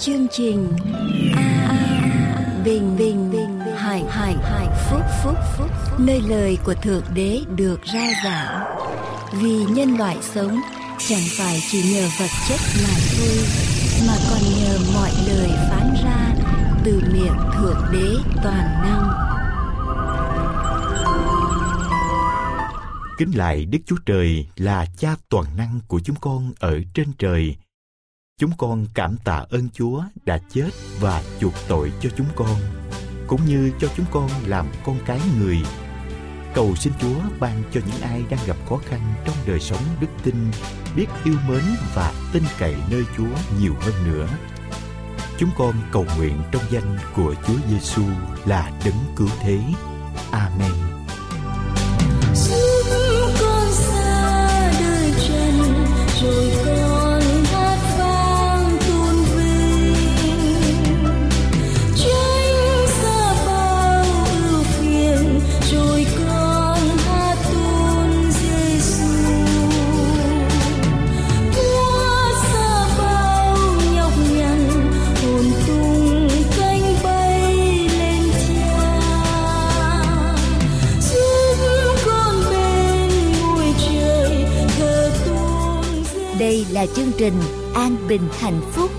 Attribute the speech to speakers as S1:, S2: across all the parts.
S1: chương trình a à, bình bình bình hải hải hải phúc phúc phúc. Nơi lời của thượng đế được ra giảng. Vì nhân loại sống chẳng phải chỉ nhờ vật chất mà thôi mà còn nhờ mọi lời phán ra từ miệng thượng đế toàn năng.
S2: Kính lại Đức Chúa Trời là cha toàn năng của chúng con ở trên trời. Chúng con cảm tạ ơn Chúa đã chết và chuộc tội cho chúng con, cũng như cho chúng con làm con cái người. Cầu xin Chúa ban cho những ai đang gặp khó khăn trong đời sống đức tin, biết yêu mến và tin cậy nơi Chúa nhiều hơn nữa. Chúng con cầu nguyện trong danh của Chúa Giêsu là đấng cứu thế. Amen.
S1: Là trình an bình hạnh phúc.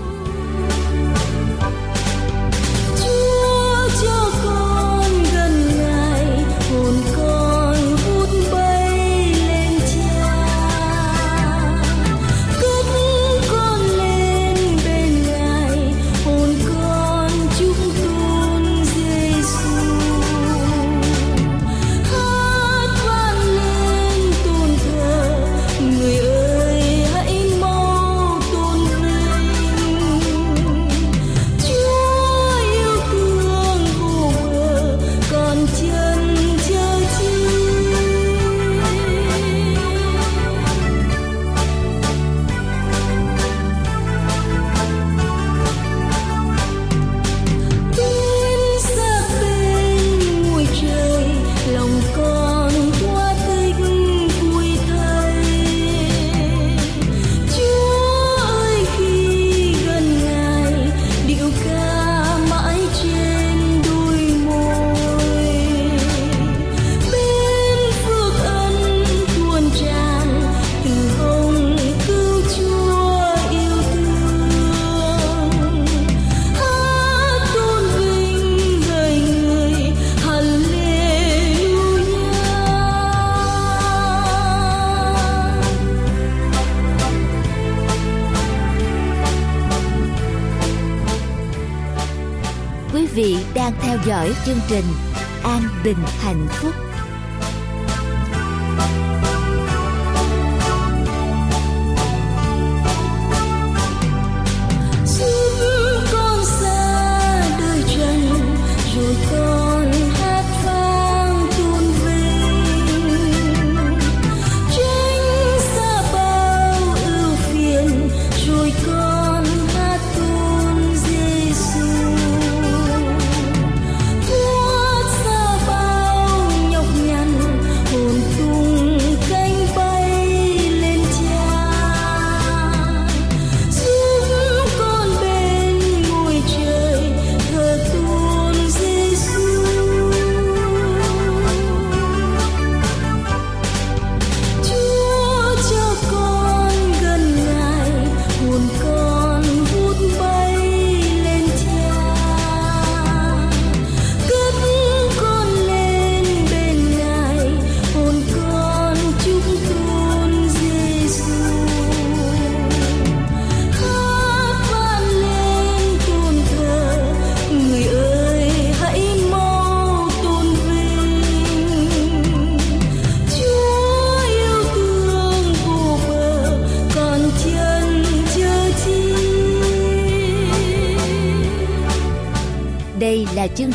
S1: Dõi chương trình an bình hạnh phúc.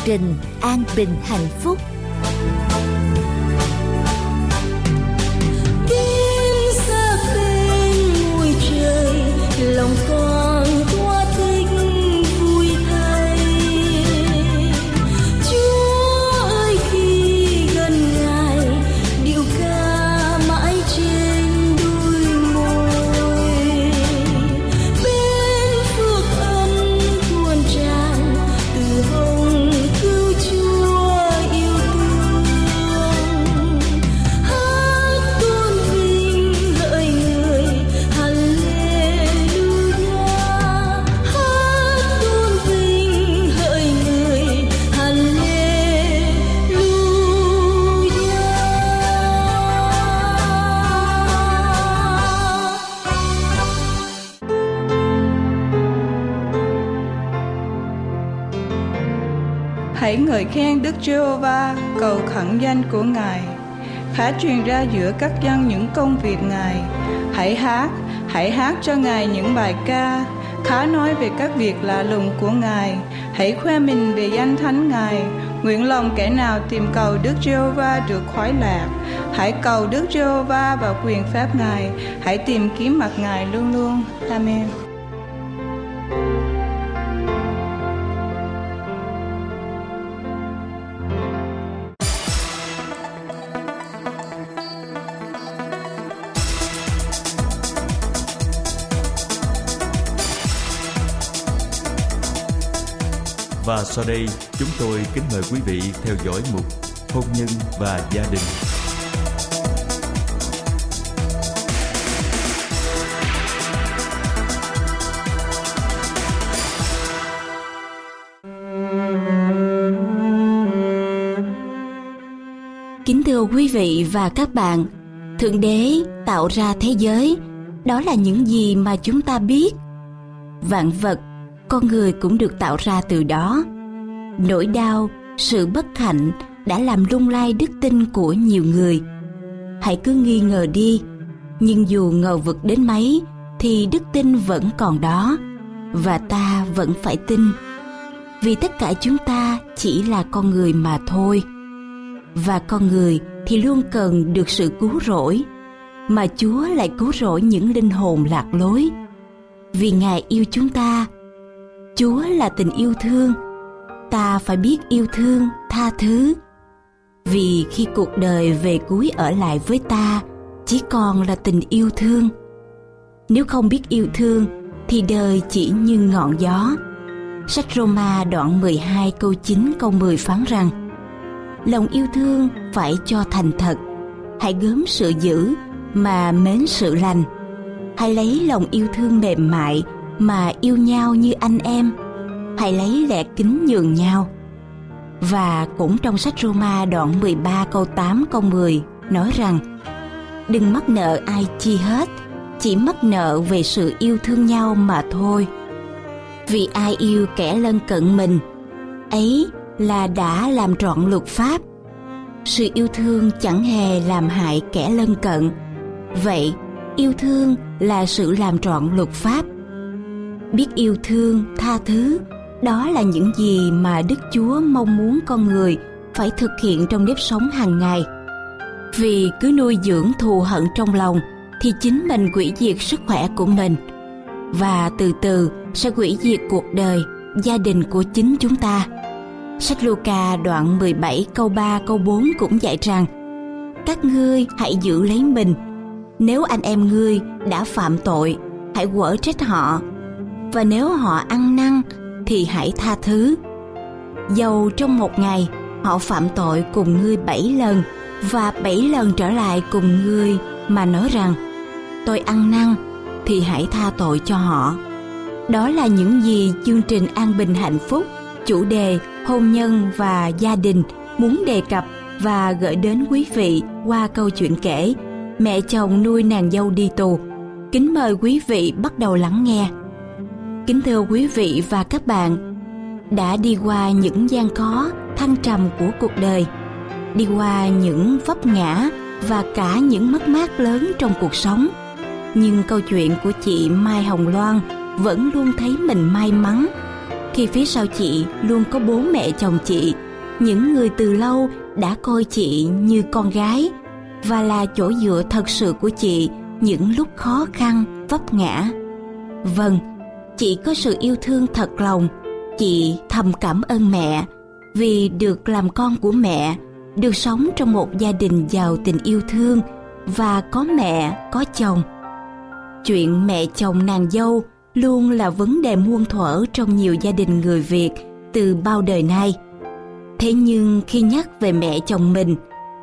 S1: Trình an bình hạnh phúc.
S3: Hãy ngợi khen Đức Giê-hô-va, cầu khẩn danh của Ngài. Khá truyền ra giữa các dân những công việc Ngài. Hãy hát, hãy hát cho Ngài những bài ca. Khá nói về các việc lạ lùng của Ngài. Hãy khoe mình về danh thánh Ngài. Nguyện lòng kẻ nào tìm cầu Đức Giê-hô-va được khoái lạc. Hãy cầu Đức Giê-hô-va và quyền phép Ngài. Hãy tìm kiếm mặt Ngài luôn luôn. Amen.
S2: Sau đây chúng tôi kính mời quý vị theo dõi mục Hôn nhân và gia đình.
S4: Kính thưa quý vị và các bạn, Thượng Đế tạo ra thế giới, đó là những gì mà chúng ta biết. Vạn vật con người cũng được tạo ra từ đó nỗi đau sự bất hạnh đã làm lung lay đức tin của nhiều người. Hãy cứ nghi ngờ đi nhưng dù ngờ vực đến mấy thì đức tin vẫn còn đó và ta vẫn phải tin. Vì tất cả chúng ta chỉ là con người mà thôi và con người thì luôn cần được sự cứu rỗi mà chúa lại cứu rỗi những linh hồn lạc lối. Vì ngài yêu chúng ta Chúa là tình yêu thương, ta phải biết yêu thương, tha thứ. Vì khi cuộc đời về cuối ở lại với ta, chỉ còn là tình yêu thương. Nếu không biết yêu thương, thì đời chỉ như ngọn gió. Sách Roma đoạn 12 câu 9 câu 10 phán rằng Lòng yêu thương phải cho thành thật, hãy gớm sự dữ mà mến sự lành. Hãy lấy lòng yêu thương mềm mại mà yêu nhau như anh em hãy lấy lẽ kính nhường nhau và cũng trong sách Roma đoạn 13 câu 8 câu 10 nói rằng Đừng mắc nợ ai chi hết, chỉ mắc nợ về sự yêu thương nhau mà thôi. Vì ai yêu kẻ lân cận mình, ấy là đã làm trọn luật pháp. Sự yêu thương chẳng hề làm hại kẻ lân cận. Vậy, yêu thương là sự làm trọn luật pháp biết yêu thương tha thứ đó là những gì mà đức chúa mong muốn con người phải thực hiện trong nếp sống hàng ngày. Vì cứ nuôi dưỡng thù hận trong lòng thì chính mình hủy diệt sức khỏe của mình. Và từ từ sẽ hủy diệt cuộc đời, gia đình của chính chúng ta. Sách Luca đoạn 17 câu 3 câu 4 cũng dạy rằng, các ngươi hãy giữ lấy mình. Nếu anh em ngươi đã phạm tội, hãy quở trách họ. Và nếu họ ăn năn thì hãy tha thứ. Dầu trong một ngày, họ phạm tội cùng ngươi bảy lần và bảy lần trở lại cùng ngươi mà nói rằng, tôi ăn năn, thì hãy tha tội cho họ. Đó là những gì chương trình an bình hạnh phúc, chủ đề hôn nhân và gia đình muốn đề cập và gửi đến quý vị qua câu chuyện kể, mẹ chồng nuôi nàng dâu đi tù. Kính mời quý vị bắt đầu lắng nghe kính thưa quý vị và các bạn, đã đi qua những gian khó, thăng trầm của cuộc đời, đi qua những vấp ngã và cả những mất mát lớn trong cuộc sống. Nhưng câu chuyện của chị mai hồng loan vẫn luôn thấy mình may mắn. Khi phía sau chị luôn có bố mẹ chồng chị, những người từ lâu đã coi chị như con gái và là chỗ dựa thật sự của chị những lúc khó khăn, vấp ngã. Vâng chị có sự yêu thương thật lòng, chị thầm cảm ơn mẹ vì được làm con của mẹ, được sống trong một gia đình giàu tình yêu thương và có mẹ, có chồng. Chuyện mẹ chồng nàng dâu luôn là vấn đề muôn thuở trong nhiều gia đình người việt từ bao đời nay. Thế nhưng khi nhắc về mẹ chồng mình,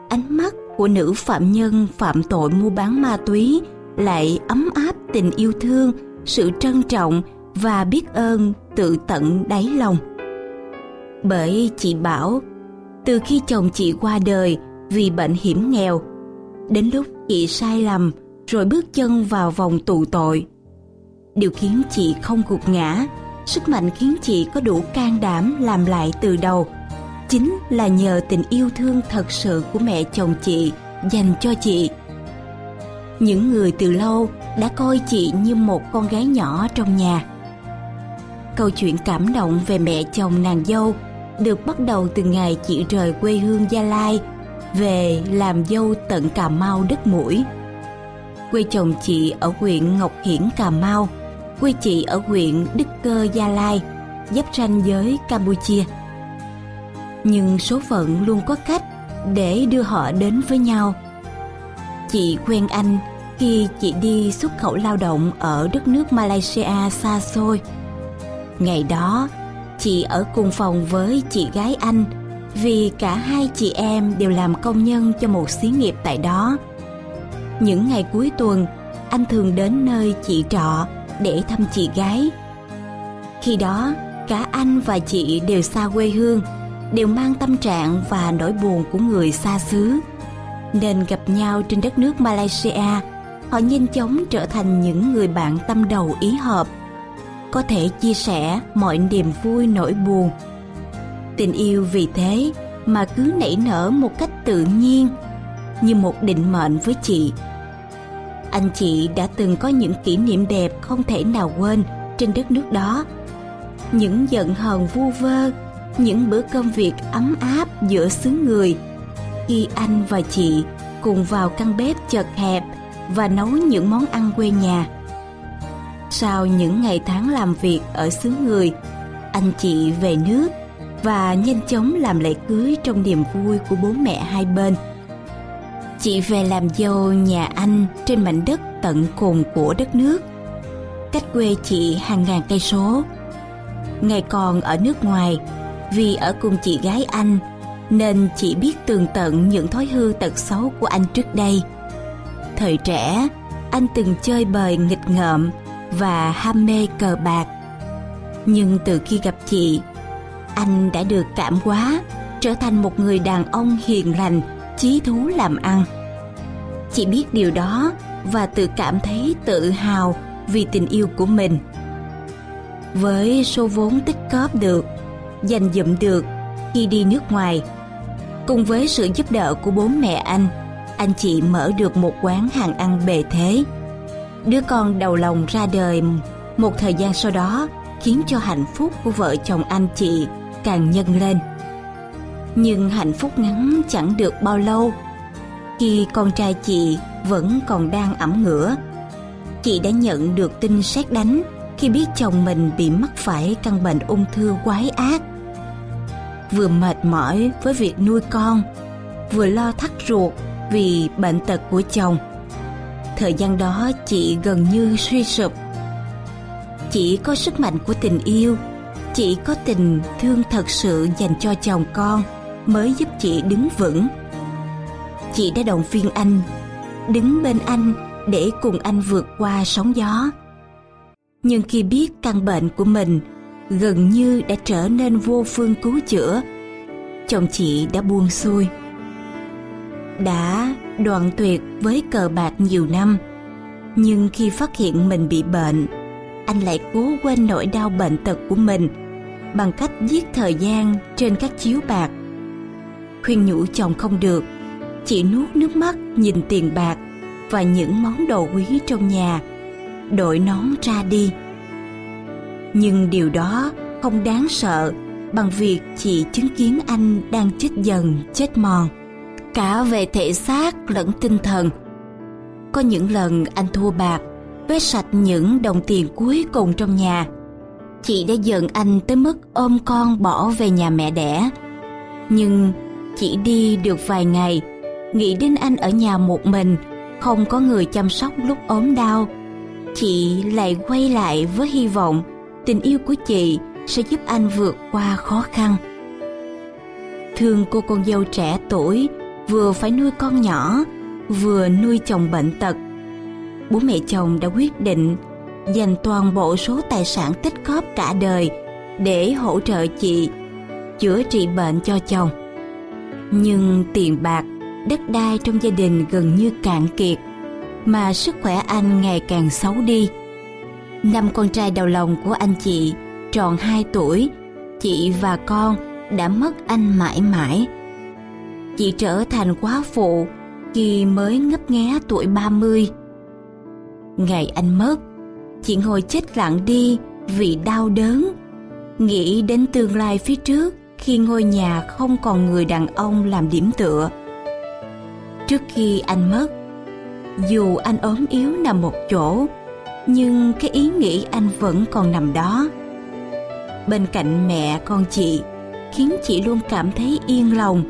S4: ánh mắt của nữ phạm nhân phạm tội mua bán ma túy lại ấm áp tình yêu thương, sự trân trọng và biết ơn tự tận đáy lòng. Bởi chị bảo, từ khi chồng chị qua đời vì bệnh hiểm nghèo, đến lúc chị sai lầm rồi bước chân vào vòng tù tội. Điều khiến chị không gục ngã, sức mạnh khiến chị có đủ can đảm làm lại từ đầu. chính là nhờ tình yêu thương thật sự của mẹ chồng chị dành cho chị những người từ lâu đã coi chị như một con gái nhỏ trong nhà câu chuyện cảm động về mẹ chồng nàng dâu được bắt đầu từ ngày chị rời quê hương gia lai về làm dâu tận cà mau đất mũi. Quê chồng chị ở huyện ngọc hiển, cà mau. Quê chị ở huyện đức cơ, gia lai, giáp ranh với campuchia. Nhưng số phận luôn có cách để đưa họ đến với nhau. Chị quen anh khi chị đi xuất khẩu lao động ở đất nước malaysia xa xôi ngày đó, chị ở cùng phòng với chị gái anh, vì cả hai chị em đều làm công nhân cho một xí nghiệp tại đó. Những ngày cuối tuần, anh thường đến nơi chị trọ để thăm chị gái. Khi đó, cả anh và chị đều xa quê hương, đều mang tâm trạng và nỗi buồn của người xa xứ. Nên gặp nhau trên đất nước malaysia, họ nhanh chóng trở thành những người bạn tâm đầu ý hợp có thể chia sẻ mọi niềm vui nỗi buồn. Tình yêu vì thế mà cứ nảy nở một cách tự nhiên, như một định mệnh với chị. Anh chị đã từng có những kỷ niệm đẹp không thể nào quên trên đất nước đó. Những giận hờn vu vơ, những bữa cơm việc ấm áp giữa xứ người. Khi anh và chị cùng vào căn bếp chật hẹp và nấu những món ăn quê nhà sau những ngày tháng làm việc ở xứ người. Anh chị về nước và nhanh chóng làm lễ cưới trong niềm vui của bố mẹ hai bên. Chị về làm dâu nhà anh trên mảnh đất tận cùng của đất nước. Cách quê chị hàng ngàn cây số. Ngày còn ở nước ngoài, vì ở cùng chị gái anh, nên chị biết tường tận những thói hư tật xấu của anh trước đây. Thời trẻ, anh từng chơi bời nghịch ngợm và ham mê cờ bạc. Nhưng từ khi gặp chị, anh đã được cảm hóa, trở thành một người đàn ông hiền lành, chí thú làm ăn. Chị biết điều đó và tự cảm thấy tự hào vì tình yêu của mình. Với số vốn tích cóp được, dành dụm được khi đi nước ngoài, cùng với sự giúp đỡ của bố mẹ anh anh chị mở được một quán hàng ăn bề thế đứa con đầu lòng ra đời. Một thời gian sau đó, khiến cho hạnh phúc của vợ chồng anh chị càng nhân lên. Nhưng hạnh phúc ngắn chẳng được bao lâu. Khi con trai chị vẫn còn đang ẩm ngửa, chị đã nhận được tin sét đánh khi biết chồng mình bị mắc phải căn bệnh ung thư quái ác. Vừa mệt mỏi với việc nuôi con, vừa lo thắt ruột vì bệnh tật của chồng thời gian đó chị gần như suy sụp. Chỉ có sức mạnh của tình yêu, chỉ có tình thương thật sự dành cho chồng con mới giúp chị đứng vững. Chị đã động viên anh, đứng bên anh để cùng anh vượt qua sóng gió. Nhưng khi biết căn bệnh của mình gần như đã trở nên vô phương cứu chữa, chồng chị đã buông xuôi. Đã đoạn tuyệt với cờ bạc nhiều năm. Nhưng khi phát hiện mình bị bệnh, anh lại cố quên nỗi đau bệnh tật của mình bằng cách giết thời gian trên các chiếu bạc. Khuyên nhủ chồng không được chị nuốt nước mắt nhìn tiền bạc và những món đồ quý trong nhà, đội nón ra đi. Nhưng điều đó không đáng sợ bằng việc chị chứng kiến anh đang chết dần, chết mòn cả về thể xác lẫn tinh thần. Có những lần anh thua bạc, vét sạch những đồng tiền cuối cùng trong nhà. Chị đã giận anh tới mức ôm con bỏ về nhà mẹ đẻ. Nhưng chỉ đi được vài ngày, nghĩ đến anh ở nhà một mình, không có người chăm sóc lúc ốm đau, chị lại quay lại với hy vọng tình yêu của chị sẽ giúp anh vượt qua khó khăn. Thương cô con dâu trẻ tuổi vừa phải nuôi con nhỏ, vừa nuôi chồng bệnh tật. Bố mẹ chồng đã quyết định dành toàn bộ số tài sản tích góp cả đời để hỗ trợ chị chữa trị bệnh cho chồng. Nhưng tiền bạc, đất đai trong gia đình gần như cạn kiệt, mà sức khỏe anh ngày càng xấu đi. Năm con trai đầu lòng của anh chị tròn 2 tuổi, chị và con đã mất anh mãi mãi. Chị trở thành quá phụ khi mới ngấp nghé tuổi 30. Ngày anh mất, chị ngồi chết lặng đi vì đau đớn, nghĩ đến tương lai phía trước khi ngôi nhà không còn người đàn ông làm điểm tựa. Trước khi anh mất, dù anh ốm yếu nằm một chỗ, nhưng cái ý nghĩ anh vẫn còn nằm đó. Bên cạnh mẹ con chị, khiến chị luôn cảm thấy yên lòng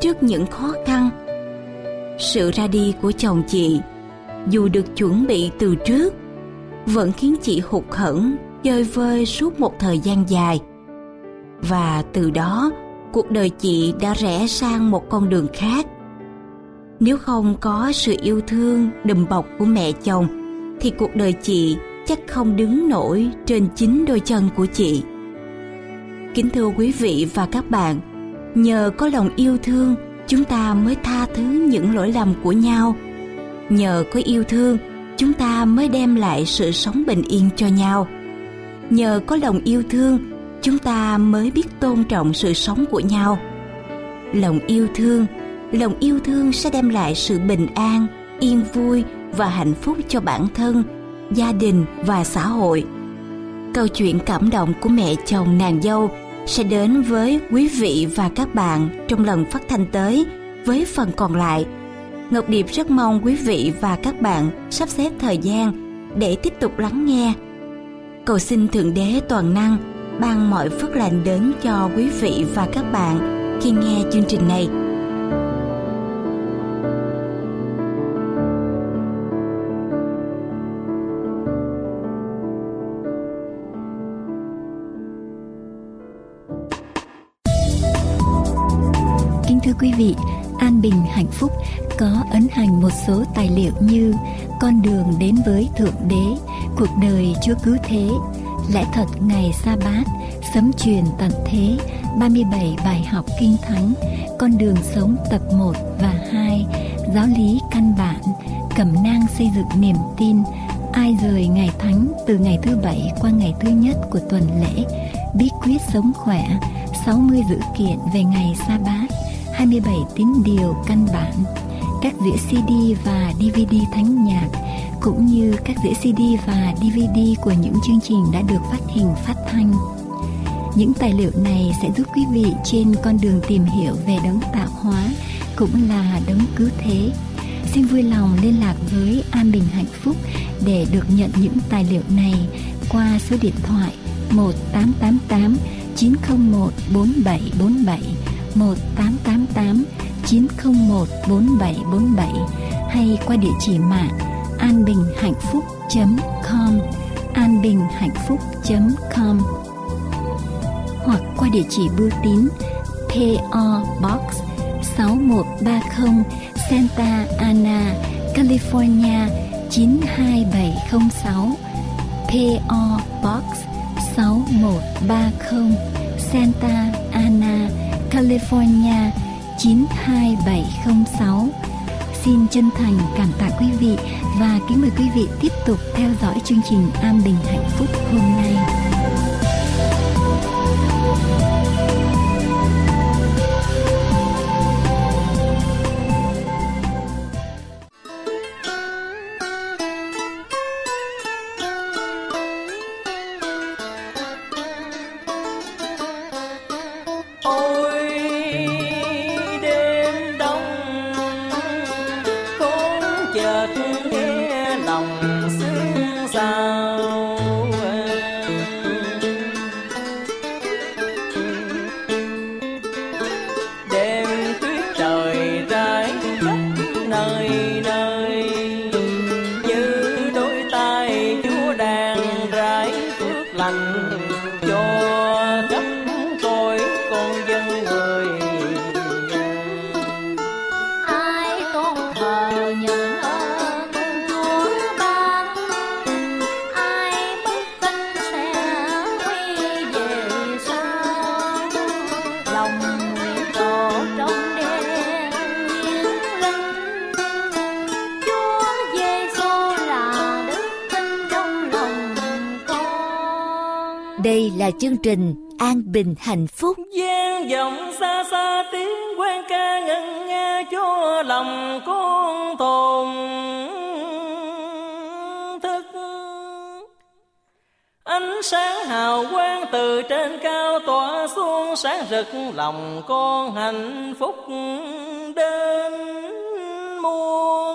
S4: trước những khó khăn. Sự ra đi của chồng chị, dù được chuẩn bị từ trước, vẫn khiến chị hụt hẫng chơi vơi suốt một thời gian dài. Và từ đó, cuộc đời chị đã rẽ sang một con đường khác. Nếu không có sự yêu thương đùm bọc của mẹ chồng, thì cuộc đời chị chắc không đứng nổi trên chính đôi chân của chị. Kính thưa quý vị và các bạn, nhờ có lòng yêu thương, chúng ta mới tha thứ những lỗi lầm của nhau. Nhờ có yêu thương, chúng ta mới đem lại sự sống bình yên cho nhau. Nhờ có lòng yêu thương, chúng ta mới biết tôn trọng sự sống của nhau. Lòng yêu thương, lòng yêu thương sẽ đem lại sự bình an, yên vui và hạnh phúc cho bản thân, gia đình và xã hội. Câu chuyện cảm động của mẹ chồng nàng dâu sẽ đến với quý vị và các bạn trong lần phát thanh tới với phần còn lại. Ngọc Điệp rất mong quý vị và các bạn sắp xếp thời gian để tiếp tục lắng nghe. Cầu xin Thượng Đế Toàn Năng ban mọi phước lành đến cho quý vị và các bạn khi nghe chương trình này.
S5: Quý vị, An Bình Hạnh Phúc có ấn hành một số tài liệu như Con đường đến với Thượng Đế, Cuộc đời Chúa Cứu Thế, Lẽ thật Ngày Sa Bát, Sấm truyền tận thế, 37 bài học kinh thánh, Con đường sống tập 1 và 2, Giáo lý căn bản, Cẩm nang xây dựng niềm tin, Ai rời ngày thánh từ ngày thứ bảy qua ngày thứ nhất của tuần lễ, Bí quyết sống khỏe, 60 dữ kiện về ngày Sa Bát, 27 tín điều căn bản, các đĩa CD và DVD thánh nhạc, cũng như các đĩa CD và DVD của những chương trình đã được phát hình phát thanh. Những tài liệu này sẽ giúp quý vị trên con đường tìm hiểu về đấng tạo hóa cũng là đấng cứu thế. Xin vui lòng liên lạc với An Bình Hạnh Phúc để được nhận những tài liệu này qua số điện thoại 1888 901 4747 1888 901 4747 hay qua địa chỉ mạng anbinhhạnhphúc.com anbinhhạnhphúc.com hoặc qua địa chỉ bưu tín PO Box 6130 Santa Ana, California 92706 PO Box 6130 Santa Ana, California 92706. Xin chân thành cảm tạ quý vị và kính mời quý vị tiếp tục theo dõi chương trình An Bình Hạnh Phúc hôm nay. là chương trình
S6: An Bình Hạnh Phúc.
S7: Gian vọng xa xa tiếng quen ca ngân nga cho lòng con tồn thức. Ánh sáng hào quang từ trên cao tỏa xuống, sáng rực lòng con hạnh phúc đến muôn.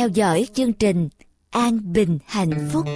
S6: theo dõi chương trình An Bình Hạnh Phúc.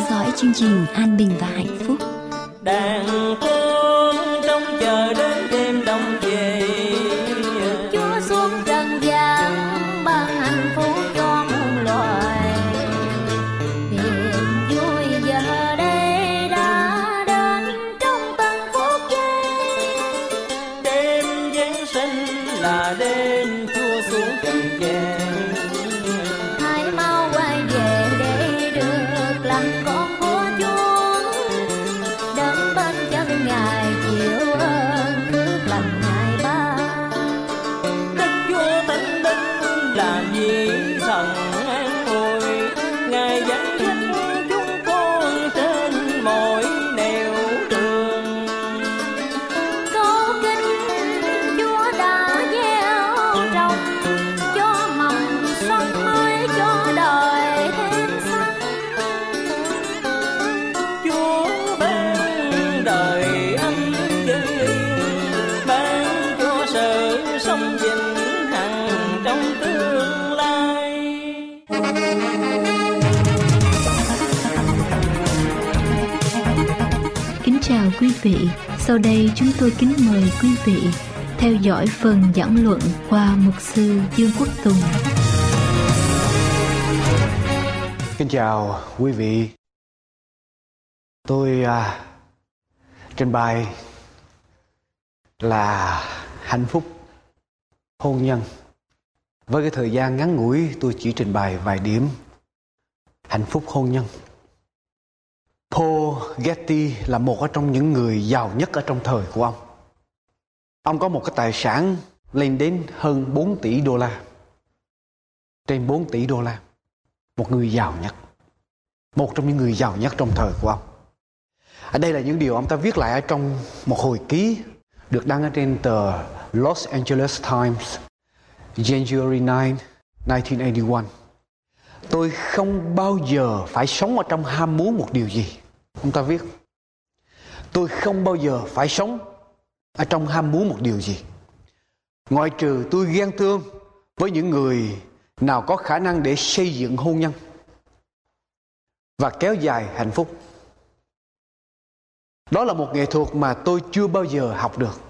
S8: Theo
S4: dõi chương trình An Bình và Hạnh Phúc.
S7: Đang con
S4: sau đây chúng tôi kính mời quý vị theo dõi phần giảng luận qua mục sư Dương Quốc Tùng.
S9: Kính chào quý vị. Tôi à, trình bày là hạnh phúc hôn nhân. Với cái thời gian ngắn ngủi tôi chỉ trình bày vài điểm hạnh phúc hôn nhân. Paul Getty là một ở trong những người giàu nhất ở trong thời của ông. Ông có một cái tài sản lên đến hơn 4 tỷ đô la. Trên 4 tỷ đô la, một người giàu nhất, một trong những người giàu nhất trong thời của ông ở đây là những điều ông ta viết lại ở trong một hồi ký được đăng ở trên tờ Los Angeles Times, January 9 1981 tôi không bao giờ phải sống ở trong ham muốn một điều gì ông ta viết, tôi không bao giờ phải sống ở trong ham muốn một điều gì. Ngoại trừ tôi ghen tương với những người nào có khả năng để xây dựng hôn nhân và kéo dài hạnh phúc. Đó là một nghệ thuật mà tôi chưa bao giờ học được.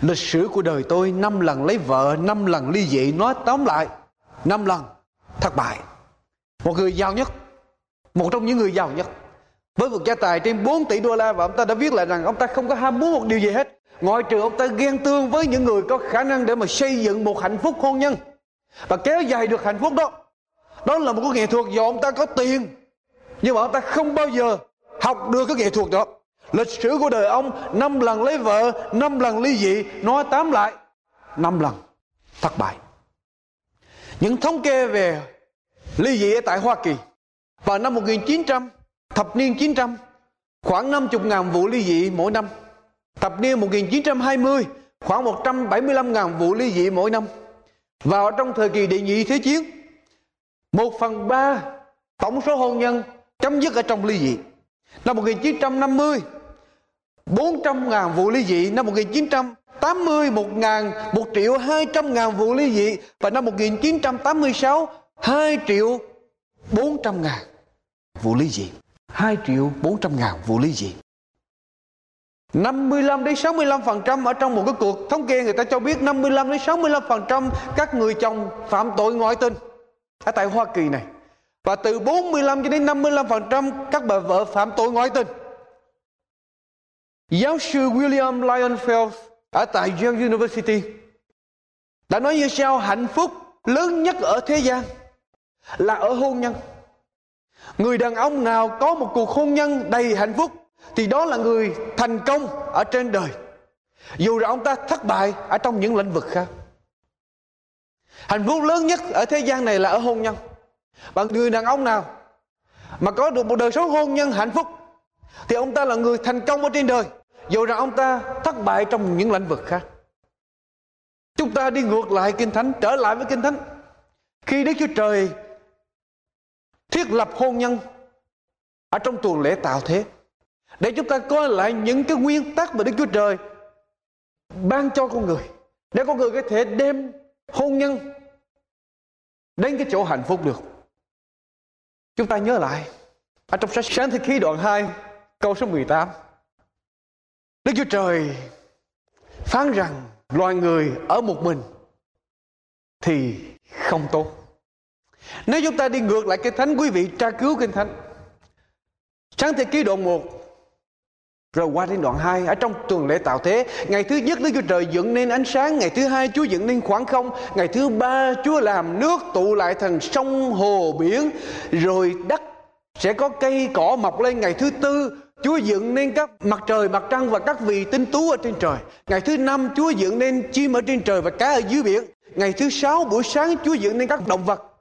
S9: Lịch sử của đời tôi năm lần lấy vợ, năm lần ly dị, nói tóm lại, năm lần thất bại. Một người giàu nhất, một trong những người giàu nhất với một gia tài trên 4 tỷ đô la và ông ta đã viết lại rằng ông ta không có ham muốn một điều gì hết. Ngoại trừ ông ta ghen tương với những người có khả năng để mà xây dựng một hạnh phúc hôn nhân và kéo dài được hạnh phúc đó. Đó là một cái nghệ thuật do ông ta có tiền. Nhưng mà ông ta không bao giờ học được cái nghệ thuật đó. Lịch sử của đời ông, năm lần lấy vợ, năm lần ly dị, nói tám lại, năm lần thất bại. Những thống kê về ly dị ở tại Hoa Kỳ vào năm 1900 thập niên 900 khoảng 50 ngàn vụ ly dị mỗi năm. Thập niên 1920 khoảng 175 ngàn vụ ly dị mỗi năm. Vào trong thời kỳ đệ nhị thế chiến 1 phần 3 tổng số hôn nhân chấm dứt ở trong ly dị. Năm 1950 400 ngàn vụ ly dị. Năm 1980 1 ngàn 1 triệu 200 ngàn vụ ly dị. Và năm 1986 2 triệu 400 ngàn vụ ly dị. 2 triệu 400 ngàn vụ ly dị. 55 đến 65% ở trong một cái cuộc thống kê người ta cho biết 55 đến 65% các người chồng phạm tội ngoại tình ở tại Hoa Kỳ này. Và từ 45 cho đến 55% các bà vợ phạm tội ngoại tình. Giáo sư William Lionfeld ở tại Yale University đã nói như sau, hạnh phúc lớn nhất ở thế gian là ở hôn nhân người đàn ông nào có một cuộc hôn nhân đầy hạnh phúc, thì đó là người thành công ở trên đời. Dù rằng ông ta thất bại ở trong những lĩnh vực khác, hạnh phúc lớn nhất ở thế gian này là ở hôn nhân. Và người đàn ông nào mà có được một đời sống hôn nhân hạnh phúc, thì ông ta là người thành công ở trên đời. Dù rằng ông ta thất bại trong những lĩnh vực khác. Chúng ta đi ngược lại kinh thánh, trở lại với kinh thánh. Khi đức chúa trời thiết lập hôn nhân ở trong tuần lễ tạo thế, để chúng ta coi lại những cái nguyên tắc mà Đức Chúa Trời ban cho con người, để con người có thể đem hôn nhân đến cái chỗ hạnh phúc được Chúng ta nhớ lại, ở trong sách Sáng Thế Ký đoạn 2 câu số 18. Đức Chúa Trời phán rằng loài người ở một mình thì không tốt. Nếu chúng ta đi ngược lại Kinh Thánh quý vị tra cứu Kinh Thánh. Sáng thế ký đoạn 1 rồi qua đến đoạn 2 ở trong tuần lễ tạo thế, ngày thứ nhất Đức Chúa Trời dựng nên ánh sáng, ngày thứ hai Chúa dựng nên khoảng không, ngày thứ ba Chúa làm nước tụ lại thành sông hồ biển, rồi đất sẽ có cây cỏ mọc lên ngày thứ tư Chúa dựng nên các mặt trời, mặt trăng và các vì tinh tú ở trên trời. Ngày thứ năm Chúa dựng nên chim ở trên trời và cá ở dưới biển. Ngày thứ sáu buổi sáng Chúa dựng nên các động vật.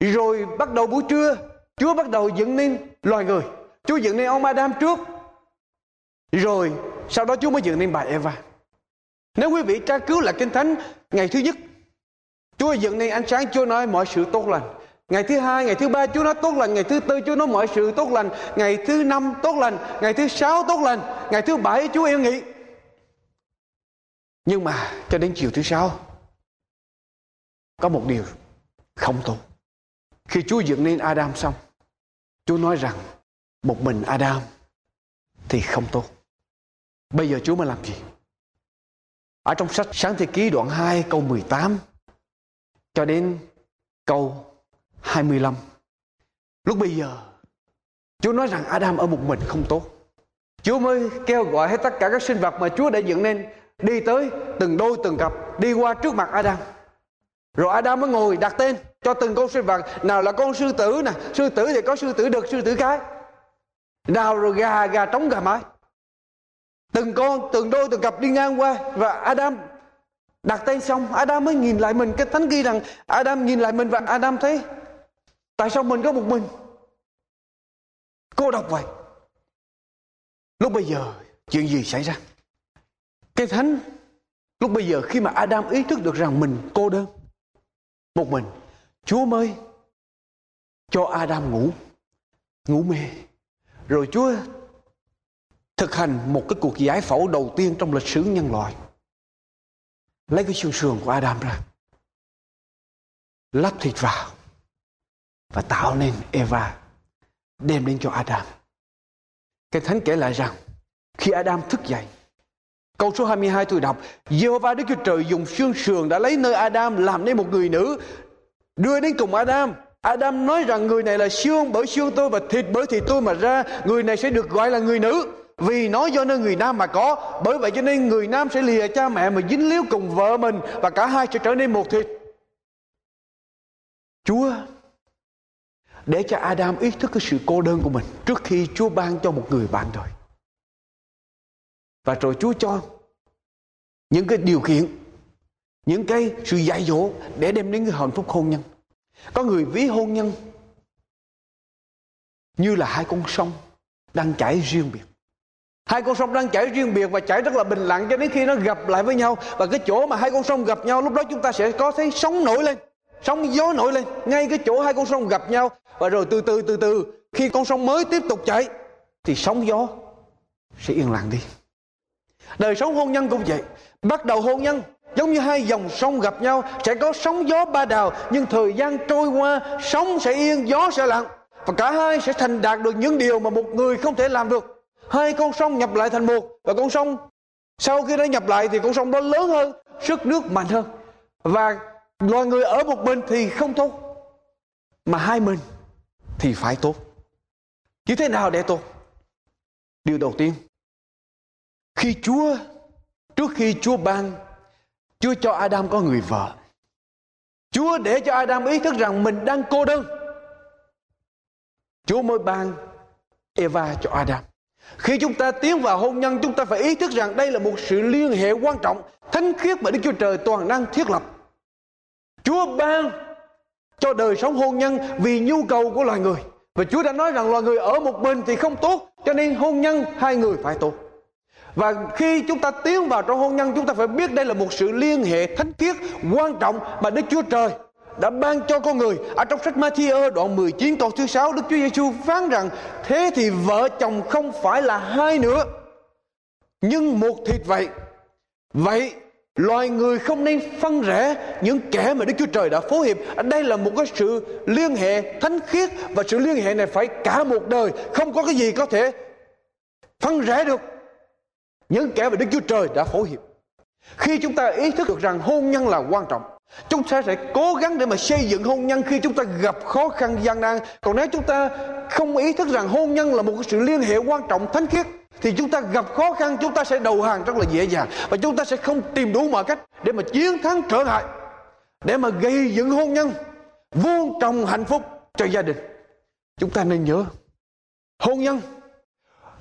S9: Rồi bắt đầu buổi trưa Chúa bắt đầu dựng nên loài người. Chúa dựng nên ông Adam trước. Rồi sau đó Chúa mới dựng nên bà Eva. Nếu quý vị tra cứu lại Kinh Thánh ngày thứ nhất Chúa dựng nên ánh sáng Chúa nói mọi sự tốt lành Ngày thứ hai, ngày thứ ba Chúa nói tốt lành, ngày thứ tư Chúa nói mọi sự tốt lành, ngày thứ năm tốt lành, ngày thứ sáu tốt lành, ngày thứ bảy Chúa yên nghỉ. Nhưng mà cho đến chiều thứ sáu có một điều không tốt. Khi Chúa dựng nên Adam xong, Chúa nói rằng một mình Adam thì không tốt. Bây giờ Chúa mới làm gì? Ở trong sách Sáng Thế Ký đoạn 2 câu 18 cho đến câu 25. Lúc bây giờ Chúa nói rằng Adam ở một mình không tốt. Chúa mới kêu gọi hết tất cả các sinh vật mà Chúa đã dựng nên đi tới từng đôi từng cặp đi qua trước mặt Adam. Rồi Adam mới ngồi đặt tên cho từng con sinh vật nào là con sư tử nè, sư tử thì có sư tử đực, sư tử cái. Nào rồi gà, gà trống, gà mái. Từng con, từng đôi, từng cặp đi ngang qua và Adam đặt tay xong Adam mới nhìn lại mình cái thánh ghi rằng Adam nhìn lại mình và Adam thấy Tại sao mình có một mình? Cô độc vậy. Lúc bây giờ chuyện gì xảy ra? Cái thánh lúc bây giờ khi mà Adam ý thức được rằng mình cô đơn một mình Chúa mới cho Adam ngủ ngủ mê rồi Chúa thực hành một cái cuộc giải phẫu đầu tiên trong lịch sử nhân loại lấy cái xương sườn của Adam ra, lắp thịt vào và tạo nên Eva, đem đến cho Adam. Cái thánh kể lại rằng, khi Adam thức dậy, Câu số 22 tôi đọc Jehovah Đức Chúa Trời dùng xương sườn đã lấy nơi Adam làm nên một người nữ đưa đến cùng Adam. Adam nói rằng người này là xương bởi xương tôi và thịt bởi thịt tôi mà ra người này sẽ được gọi là người nữ. Vì nó do nơi người nam mà có bởi vậy cho nên người nam sẽ lìa cha mẹ mà dính líu cùng vợ mình và cả hai sẽ trở nên một thịt. Chúa để cho Adam ý thức cái sự cô đơn của mình trước khi Chúa ban cho một người bạn đời. Và rồi Chúa cho những cái điều kiện, những cái sự dạy dỗ để đem đến cái hạnh phúc hôn nhân. Có người ví hôn nhân như là hai con sông đang chảy riêng biệt. Hai con sông đang chảy riêng biệt và chảy rất là bình lặng cho đến khi nó gặp lại với nhau. Và cái chỗ mà hai con sông gặp nhau, lúc đó chúng ta sẽ có thấy sóng nổi lên, sóng gió nổi lên. Ngay cái chỗ hai con sông gặp nhau. Và rồi từ từ từ từ, khi con sông mới tiếp tục chảy, thì sóng gió sẽ yên lặng đi. Đời sống hôn nhân cũng vậy. Bắt đầu hôn nhân giống như hai dòng sông gặp nhau, sẽ có sóng gió ba đào, nhưng thời gian trôi qua, sóng sẽ yên, gió sẽ lặng. Và cả hai sẽ thành đạt được những điều mà một người không thể làm được. Hai con sông nhập lại thành một, và con sông sau khi đã nhập lại thì con sông đó lớn hơn, sức nước mạnh hơn. Và loài người ở một mình thì không tốt, mà hai mình thì phải tốt. Như thế nào để tốt? Điều đầu tiên, khi chúa, trước khi chúa ban chúa cho adam có người vợ chúa để cho adam ý thức rằng mình đang cô đơn chúa mới ban eva cho adam khi chúng ta tiến vào hôn nhân chúng ta phải ý thức rằng đây là một sự liên hệ quan trọng thánh khiết mà đức chúa trời toàn năng thiết lập Chúa ban cho đời sống hôn nhân vì nhu cầu của loài người. Và Chúa đã nói rằng loài người ở một mình thì không tốt, cho nên hôn nhân hai người phải tốt. Và khi chúng ta tiến vào trong hôn nhân chúng ta phải biết đây là một sự liên hệ thánh khiết quan trọng mà Đức Chúa Trời đã ban cho con người. Ở trong sách Matthew đoạn 19 câu thứ 6 Đức Chúa Giêsu phán rằng thế thì vợ chồng không phải là hai nữa nhưng một thịt vậy. Vậy loài người không nên phân rẽ những kẻ mà Đức Chúa Trời đã phối hiệp. Đây là một cái sự liên hệ thánh khiết và sự liên hệ này phải cả một đời, không có cái gì có thể phân rẽ được những kẻ mà Đức Chúa Trời đã phối hiệp. Khi chúng ta ý thức được rằng hôn nhân là quan trọng, chúng ta sẽ cố gắng để mà xây dựng hôn nhân khi chúng ta gặp khó khăn gian nan. Còn nếu chúng ta không ý thức rằng hôn nhân là một sự liên hệ quan trọng thánh khiết thì chúng ta gặp khó khăn chúng ta sẽ đầu hàng rất là dễ dàng và chúng ta sẽ không tìm đủ mọi cách để mà chiến thắng trở ngại để mà gây dựng hôn nhân vuông trồng hạnh phúc cho gia đình chúng ta nên nhớ hôn nhân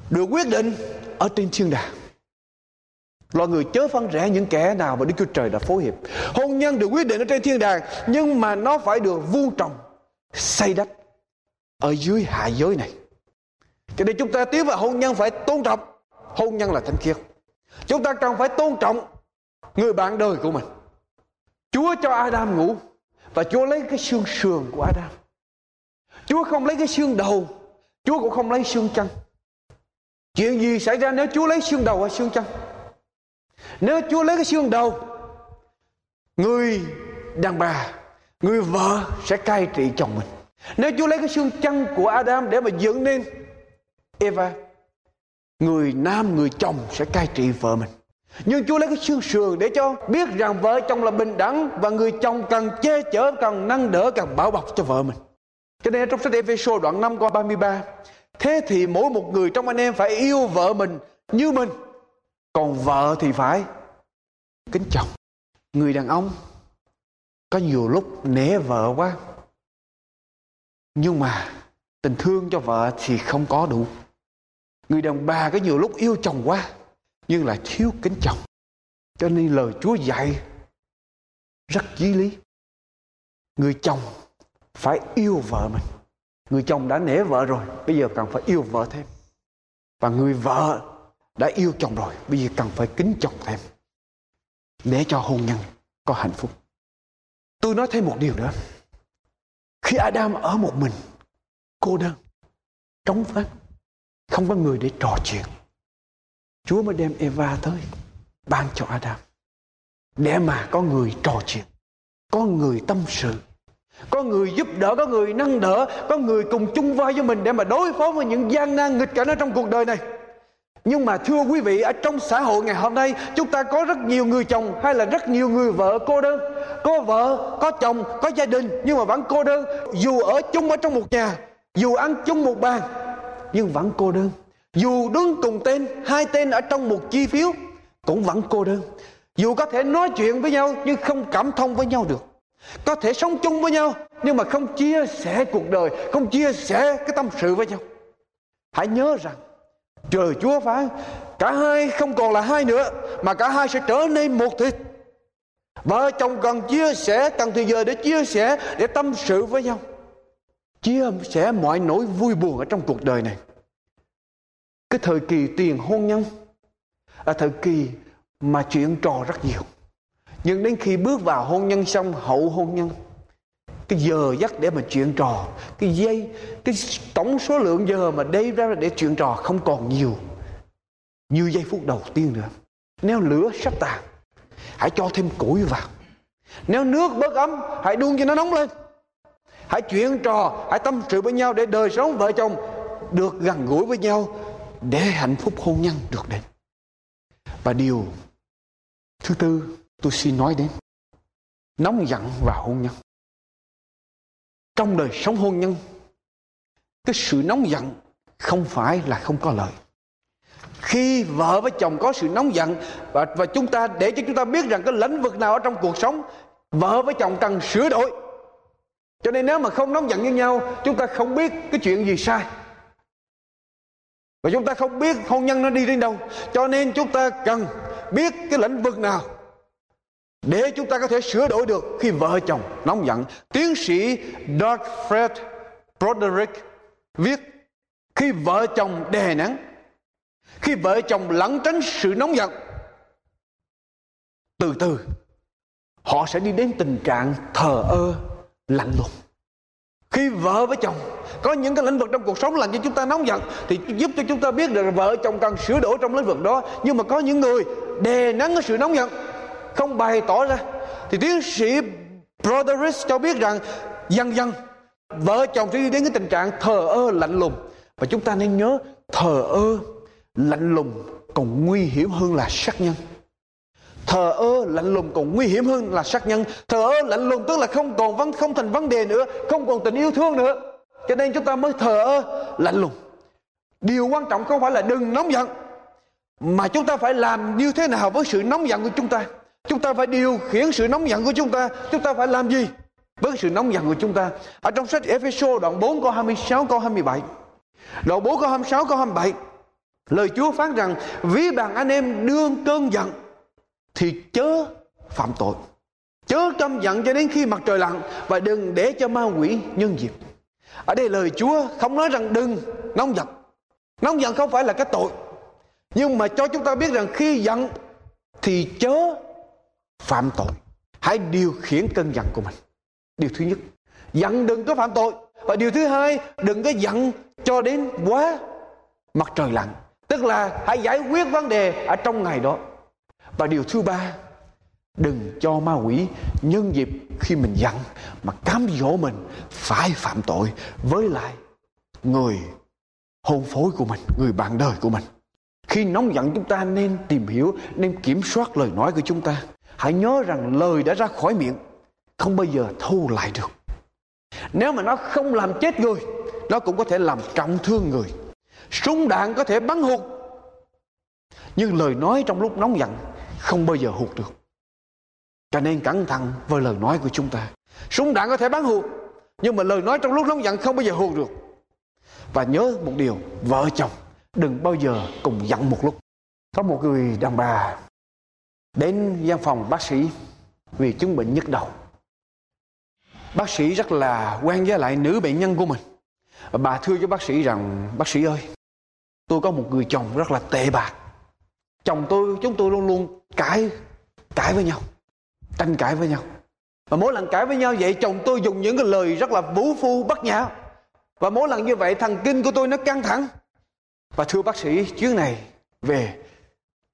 S9: được quyết định ở trên thiên đàng Loài người chớ phân rẽ những kẻ nào mà Đức Chúa Trời đã phối hiệp. Hôn nhân được quyết định ở trên thiên đàng nhưng mà nó phải được vuông trồng, xây đắp ở dưới hạ giới này. Cho nên chúng ta tiến vào hôn nhân phải tôn trọng. Hôn nhân là thánh khiết. Chúng ta cần phải tôn trọng người bạn đời của mình. Chúa cho Adam ngủ và Chúa lấy cái xương sườn của Adam. Chúa không lấy cái xương đầu, Chúa cũng không lấy xương chân. Chuyện gì xảy ra nếu Chúa lấy xương đầu hay xương chân? Nếu Chúa lấy cái xương đầu Người đàn bà Người vợ sẽ cai trị chồng mình. Nếu Chúa lấy cái xương chân của Adam Để mà dựng nên Eva Người nam người chồng sẽ cai trị vợ mình. Nhưng Chúa lấy cái xương sườn để cho biết rằng vợ chồng là bình đẳng và người chồng cần che chở, cần nâng đỡ, cần bảo bọc cho vợ mình. Cho nên trong sách Ephesos đoạn 5 câu 33 Thế thì mỗi một người trong anh em phải yêu vợ mình như mình còn vợ thì phải. Kính chồng người đàn ông, có nhiều lúc nể vợ quá. Nhưng mà tình thương cho vợ thì không có đủ. Người đàn bà có nhiều lúc yêu chồng quá, nhưng lại thiếu kính chồng. Cho nên lời chúa dạy rất chí lý. Người chồng phải yêu vợ mình. Người chồng đã nể vợ rồi, bây giờ cần phải yêu vợ thêm. Và người vợ đã yêu chồng rồi, bây giờ cần phải kính chồng thêm. Để cho hôn nhân có hạnh phúc. Tôi nói thêm một điều nữa. Khi Adam ở một mình, cô đơn, trống vắng, không có người để trò chuyện, Chúa mới đem Eva tới, ban cho Adam. Để mà có người trò chuyện, có người tâm sự, có người giúp đỡ, có người nâng đỡ, có người cùng chung vai với mình để mà đối phó với những gian nan nghịch cảnh ở trong cuộc đời này nhưng mà thưa quý vị, ở trong xã hội ngày hôm nay, chúng ta có rất nhiều người chồng hay là rất nhiều người vợ cô đơn. Có vợ, có chồng, có gia đình, nhưng mà vẫn cô đơn. Dù ở chung ở trong một nhà, dù ăn chung một bàn, nhưng vẫn cô đơn. Dù đứng cùng tên, hai tên ở trong một chi phiếu, cũng vẫn cô đơn. Dù có thể nói chuyện với nhau, nhưng không cảm thông với nhau được. Có thể sống chung với nhau, nhưng mà không chia sẻ cuộc đời, không chia sẻ cái tâm sự với nhau. Hãy nhớ rằng Trời Chúa phán, Cả hai không còn là hai nữa, Mà cả hai sẽ trở nên một thịt. Vợ chồng cần chia sẻ, Cần thời giờ để chia sẻ, Để tâm sự với nhau. Chia sẻ mọi nỗi vui buồn Ở trong cuộc đời này. Cái thời kỳ tiền hôn nhân Là thời kỳ mà chuyện trò rất nhiều. Nhưng đến khi bước vào hôn nhân xong, Hậu hôn nhân cái giờ giấc để mà chuyện trò cái dây, cái tổng số lượng giờ mà đây ra để chuyện trò không còn nhiều. Như giây phút đầu tiên nữa. Nếu lửa sắp tàn hãy cho thêm củi vào. Nếu nước bớt ấm hãy đun cho nó nóng lên. Hãy chuyện trò hãy tâm sự với nhau để đời sống vợ chồng được gần gũi với nhau để hạnh phúc hôn nhân được đến. Và điều thứ tư tôi xin nói đến nóng giận và hôn nhân trong đời sống hôn nhân, cái sự nóng giận không phải là không có lợi. Khi vợ với chồng có sự nóng giận và và chúng ta, để cho chúng ta biết rằng cái lĩnh vực nào ở trong cuộc sống, vợ với chồng cần sửa đổi. Cho nên nếu mà không nóng giận với nhau, chúng ta không biết cái chuyện gì sai. Và chúng ta không biết hôn nhân nó đi đến đâu. Cho nên chúng ta cần biết cái lĩnh vực nào để chúng ta có thể sửa đổi được khi vợ chồng nóng giận. Tiến sĩ Doug Fred Broderick viết khi vợ chồng đè nén, khi vợ chồng lẩn tránh sự nóng giận, từ từ họ sẽ đi đến tình trạng thờ ơ, lạnh lùng. Khi vợ với chồng có những cái lĩnh vực trong cuộc sống làm cho chúng ta nóng giận thì giúp cho chúng ta biết được vợ chồng cần sửa đổi trong lĩnh vực đó. Nhưng mà có những người đè nén cái sự nóng giận không bày tỏ ra. Thì tiến sĩ Broderick cho biết rằng, dần dần, vợ chồng sẽ đi đến cái tình trạng thờ ơ lạnh lùng. Và chúng ta nên nhớ, thờ ơ lạnh lùng còn nguy hiểm hơn là sát nhân. Thờ ơ lạnh lùng còn nguy hiểm hơn là sát nhân. Thờ ơ lạnh lùng tức là không còn vấn, không thành vấn đề nữa, không còn tình yêu thương nữa. Cho nên chúng ta mới thờ ơ lạnh lùng. Điều quan trọng không phải là đừng nóng giận, mà chúng ta phải làm như thế nào với sự nóng giận của chúng ta? Chúng ta phải điều khiển sự nóng giận của chúng ta. Chúng ta phải làm gì với sự nóng giận của chúng ta? Ở trong sách Ephesos đoạn 4 câu 26 câu 27 đoạn 4 câu 26 câu 27 lời Chúa phán rằng, ví bằng anh em đương cơn giận, thì chớ phạm tội. Chớ căm giận cho đến khi mặt trời lặn, và đừng để cho ma quỷ nhân dịp ở đây lời Chúa không nói rằng đừng nóng giận. Nóng giận không phải là cái tội. Nhưng mà cho chúng ta biết rằng khi giận, thì chớ phạm tội. Hãy điều khiển cơn giận của mình. Điều thứ nhất, giận đừng có phạm tội. Và điều thứ hai, đừng có giận cho đến quá mặt trời lặn. Tức là hãy giải quyết vấn đề ở trong ngày đó. Và điều thứ ba, đừng cho ma quỷ, nhân dịp khi mình giận mà cám dỗ mình phải phạm tội với lại người hôn phối của mình, người bạn đời của mình. Khi nóng giận chúng ta nên tìm hiểu, nên kiểm soát lời nói của chúng ta hãy nhớ rằng lời đã ra khỏi miệng, không bao giờ thu lại được. Nếu mà nó không làm chết người, nó cũng có thể làm trọng thương người. Súng đạn có thể bắn hụt. Nhưng lời nói trong lúc nóng giận không bao giờ hụt được. Cho nên cẩn thận với lời nói của chúng ta. Súng đạn có thể bắn hụt, nhưng mà lời nói trong lúc nóng giận không bao giờ hụt được. Và nhớ một điều, vợ chồng đừng bao giờ cùng giận một lúc. Có một người đàn bà đến văn phòng bác sĩ vì chứng bệnh nhức đầu. Bác sĩ rất là quen với lại nữ bệnh nhân của mình. Bà thưa với bác sĩ rằng, bác sĩ ơi, tôi có một người chồng rất là tệ bạc. Chồng tôi, chúng tôi luôn luôn cãi cãi với nhau, tranh cãi với nhau. Và mỗi lần cãi với nhau vậy, chồng tôi dùng những cái lời rất là vũ phu, bất nhã. Và mỗi lần như vậy thần kinh của tôi nó căng thẳng. Và thưa bác sĩ, chuyến này về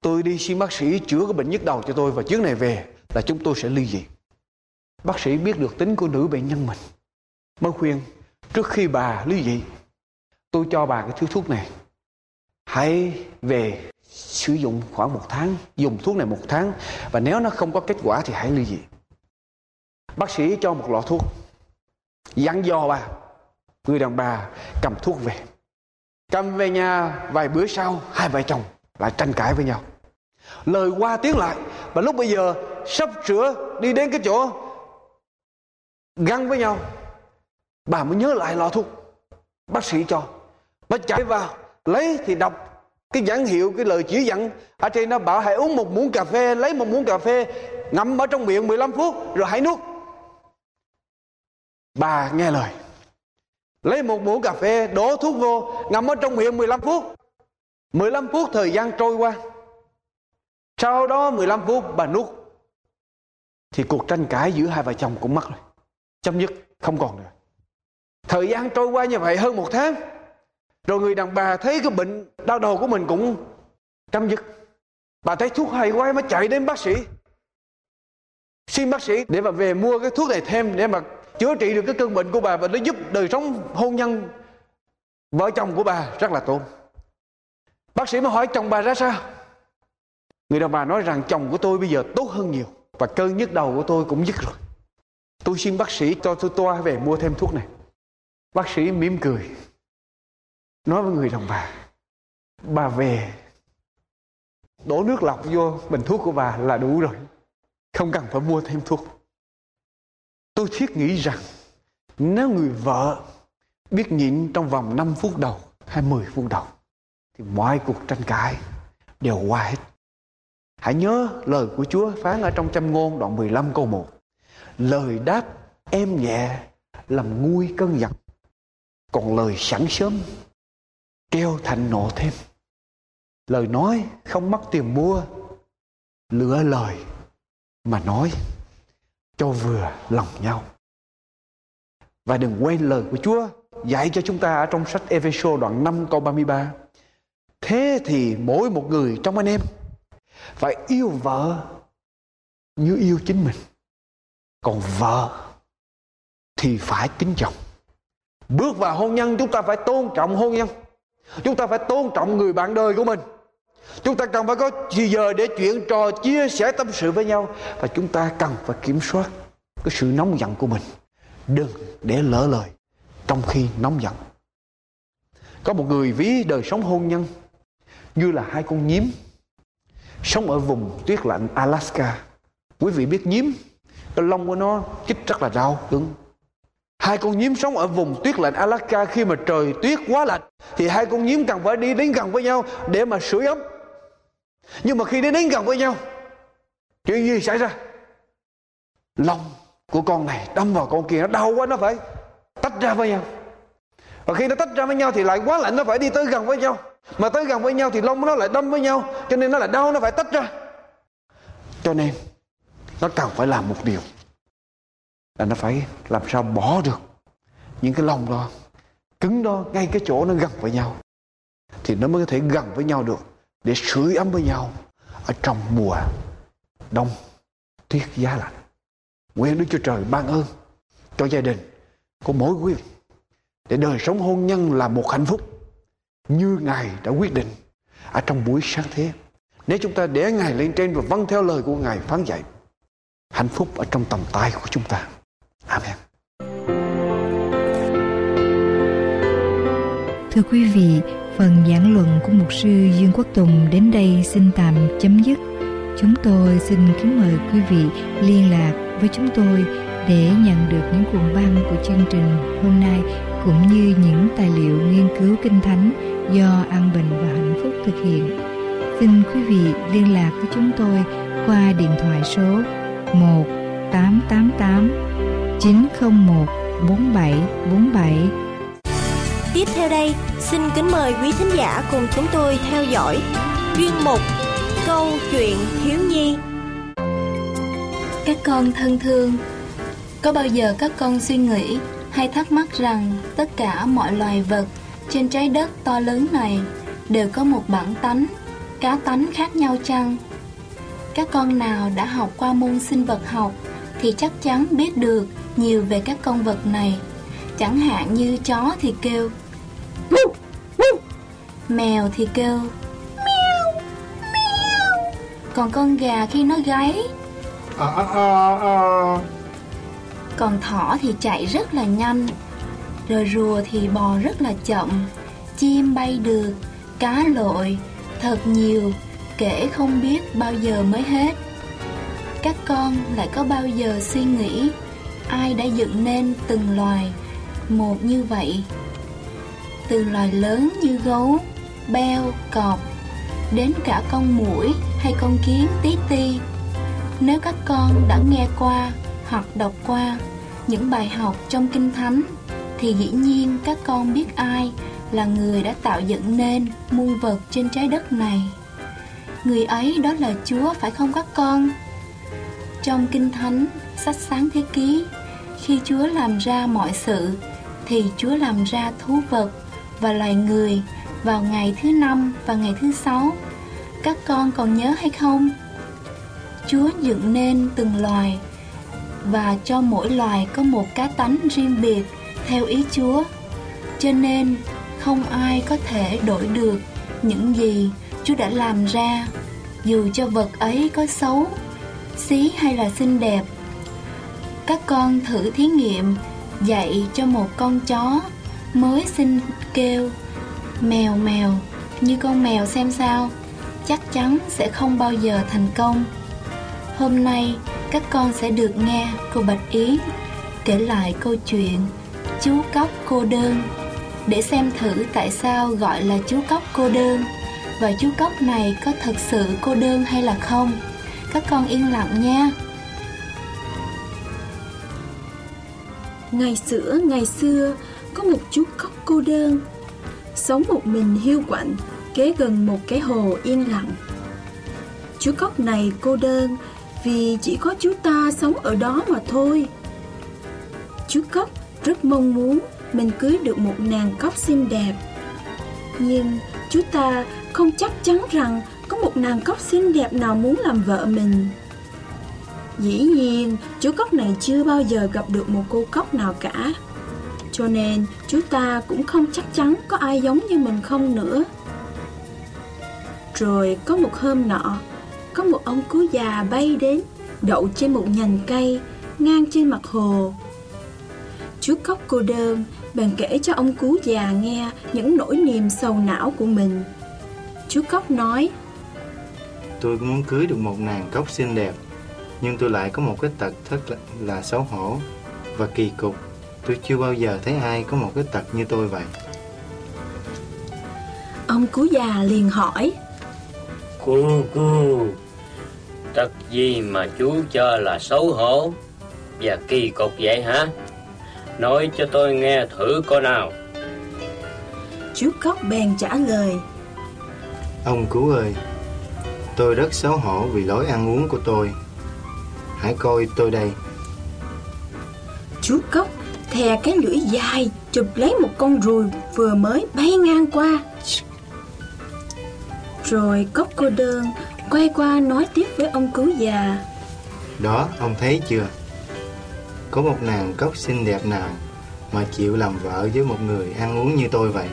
S9: tôi đi xin bác sĩ chữa cái bệnh nhức đầu cho tôi và chuyến này về là chúng tôi sẽ ly dị. Bác sĩ biết được tính của nữ bệnh nhân mình. Mới khuyên, trước khi bà ly dị, tôi cho bà cái thứ thuốc này. Hãy về sử dụng khoảng một tháng, dùng thuốc này một tháng, và nếu nó không có kết quả thì hãy ly dị. Bác sĩ cho một lọ thuốc. Dặn dò bà, người đàn bà cầm thuốc về. Cầm về nhà vài bữa sau, hai vợ chồng lại tranh cãi với nhau lời qua tiếng lại. Và lúc bây giờ, sắp sửa đi đến cái chỗ găng với nhau. Bà mới nhớ lại lọ thuốc bác sĩ cho. Bà chạy vào, lấy thì đọc cái nhãn hiệu, cái lời chỉ dẫn. Ở trên nó bảo hãy uống một muỗng cà phê, lấy một muỗng cà phê, ngậm ở trong miệng 15 phút, rồi hãy nuốt. Bà nghe lời. Lấy một muỗng cà phê, đổ thuốc vô, ngậm ở trong miệng 15 phút. 15 phút thời gian trôi qua sau đó 15 phút, bà nuốt. Thì cuộc tranh cãi giữa hai vợ chồng cũng mất rồi. Chấm dứt, không còn nữa. Thời gian trôi qua như vậy hơn một tháng, rồi người đàn bà thấy cái bệnh đau đầu của mình cũng chấm dứt. Bà thấy thuốc hay quá mới chạy đến bác sĩ. Xin bác sĩ để mà về mua cái thuốc này thêm để mà chữa trị được cái cơn bệnh của bà và nó giúp đời sống hôn nhân vợ chồng của bà rất là tốt. Bác sĩ mới hỏi chồng bà ra sao? Người đàn bà nói rằng chồng của tôi bây giờ tốt hơn nhiều và cơn nhức đầu của tôi cũng dứt rồi. Tôi xin bác sĩ cho tôi toa về mua thêm thuốc này. Bác sĩ mỉm cười, nói với người đàn bà bà về, đổ nước lọc vô bình thuốc của bà là đủ rồi, không cần phải mua thêm thuốc. Tôi thiết nghĩ rằng nếu người vợ biết nhịn trong vòng 5 phút đầu hay 10 phút đầu, thì mọi cuộc tranh cãi đều qua hết hãy nhớ lời của Chúa phán ở trong châm ngôn đoạn 15 câu 1 lời đáp em nhẹ làm nguôi cơn giận còn lời sẵn sớm kêu thành nộ thêm. Lời nói không mất tiền mua, lựa lời mà nói cho vừa lòng nhau. Và đừng quên lời của Chúa dạy cho chúng ta ở trong sách Ephesos đoạn 5 câu 33 thế thì mỗi một người trong anh em phải yêu vợ như yêu chính mình. Còn vợ thì phải kính chồng bước vào hôn nhân, chúng ta phải tôn trọng hôn nhân. Chúng ta phải tôn trọng người bạn đời của mình. Chúng ta cần phải có giờ để chuyện trò, chia sẻ tâm sự với nhau. Và chúng ta cần phải kiểm soát cái sự nóng giận của mình. Đừng để lỡ lời trong khi nóng giận. Có một người ví đời sống hôn nhân như là hai con nhím sống ở vùng tuyết lạnh Alaska. Quý vị biết nhím, cái lông của nó chích rất là đau cứng hai con nhím sống ở vùng tuyết lạnh Alaska khi mà trời tuyết quá lạnh, thì hai con nhím cần phải đi đến gần với nhau để mà sưởi ấm. Nhưng mà khi đến đến gần với nhau, chuyện gì xảy ra? Lông của con này đâm vào con kia, nó đau quá, nó phải tách ra với nhau. Và khi nó tách ra với nhau thì lại quá lạnh, nó phải đi tới gần với nhau mà tới gần với nhau thì lông nó lại đâm với nhau, cho nên nó lại đau, nó phải tách ra. Cho nên, nó cần phải làm một điều, là nó phải làm sao bỏ được những cái lông đó, cứng đó ngay cái chỗ nó gần với nhau. Thì nó mới có thể gần với nhau được, để sưởi ấm với nhau ở trong mùa đông tuyết giá lạnh. Nguyện Đức Chúa Trời ban ơn cho gia đình của mỗi quý vị để đời sống hôn nhân là một hạnh phúc như Ngài đã quyết định ở trong buổi sáng thế. Nếu chúng ta để Ngài lên trên và vâng theo lời của Ngài phán dạy, hạnh phúc ở trong tầm tay của chúng ta. Amen.
S10: Thưa quý vị, phần giảng luận của mục sư Dương Quốc Tùng đến đây xin tạm chấm dứt. Chúng tôi xin kính mời quý vị liên lạc với chúng tôi để nhận được những cuộn băng của chương trình hôm nay cũng như những tài liệu nghiên cứu kinh thánh do An Bình và Hạnh Phúc thực hiện. Xin quý vị liên lạc với chúng tôi qua điện thoại số 1 888 901 4747.
S11: Tiếp theo đây, xin kính mời quý thính giả cùng chúng tôi theo dõi chuyên mục Câu chuyện thiếu nhi.
S12: Các con thân thương, có bao giờ các con suy nghĩ hay thắc mắc rằng tất cả mọi loài vật trên trái đất to lớn này đều có một bản tánh, cá tánh khác nhau chăng? Các con nào đã học qua môn sinh vật học thì chắc chắn biết được nhiều về các con vật này. Chẳng hạn như chó thì kêu Mèo thì kêu Còn con gà khi nó gáy Còn thỏ thì chạy rất là nhanh rồi rùa thì bò rất là chậm. Chim bay được Cá lội Thật nhiều Kể không biết bao giờ mới hết. Các con lại có bao giờ suy nghĩ Ai đã dựng nên từng loài Một như vậy? Từ loài lớn như gấu Beo, cọp Đến cả con muỗi hay con kiến tí ti. Nếu các con đã nghe qua hoặc đọc qua những bài học trong Kinh Thánh thì dĩ nhiên các con biết ai là người đã tạo dựng nên muôn vật trên trái đất này. Người ấy đó là Chúa phải không các con? Trong Kinh Thánh, sách sáng thế ký, khi Chúa làm ra mọi sự, thì Chúa làm ra thú vật và loài người vào ngày thứ năm và ngày thứ sáu. Các con còn nhớ hay không? Chúa dựng nên từng loài và cho mỗi loài có một cá tánh riêng biệt theo ý Chúa. Cho nên không ai có thể đổi được những gì Chúa đã làm ra, dù cho vật ấy có xấu, xí hay là xinh đẹp. Các con thử thí nghiệm dạy cho một con chó mới sinh kêu mèo mèo như con mèo xem sao, chắc chắn sẽ không bao giờ thành công. Hôm nay các con sẽ được nghe cô Bạch Yến kể lại câu chuyện chú cóc cô đơn để xem thử tại sao gọi là chú cóc cô đơn và chú cóc này có thật sự cô đơn hay là không. Các con yên lặng nha.
S1: Ngày xưa, ngày xưa, có một chú cóc cô đơn, sống một mình hiu quạnh kế gần một cái hồ yên lặng. Chú cóc này cô đơn vì chỉ có chú ta sống ở đó mà thôi. Chú cóc rất mong muốn mình cưới được một nàng cóc xinh đẹp. Nhưng chú ta không chắc chắn rằng có một nàng cóc xinh đẹp nào muốn làm vợ mình. Dĩ nhiên, chú cóc này chưa bao giờ gặp được một cô cóc nào cả. Cho nên, chú ta cũng không chắc chắn có ai giống như mình không nữa. Rồi có một hôm nọ, có một ông cú già bay đến, đậu trên một nhành cây, ngang trên mặt hồ. Chú cóc cô đơn bèn kể cho ông cú già nghe những nỗi niềm sầu não của mình. Chú cóc nói,
S13: Tôi cũng muốn cưới được một nàng cóc xinh đẹp, nhưng tôi lại có một cái tật rất là, là xấu hổ và kỳ cục. Tôi chưa bao giờ thấy ai có một cái tật như tôi vậy.
S1: Ông cú già liền hỏi,
S14: Cu cu Tật gì mà chú cho là xấu hổ Và kỳ cục vậy hả Nói cho tôi nghe thử coi nào
S1: Chú cóc bèn trả lời
S13: Ông cứu ơi, tôi rất xấu hổ vì lối ăn uống của tôi. Hãy coi tôi đây.
S1: Chú cóc thè cái lưỡi dài chụp lấy một con ruồi vừa mới bay ngang qua. Rồi cóc cô đơn quay qua nói tiếp với ông cứu già.
S13: Đó, ông thấy chưa? Có một nàng cóc xinh đẹp nào mà chịu làm vợ với một người ăn uống như tôi vậy?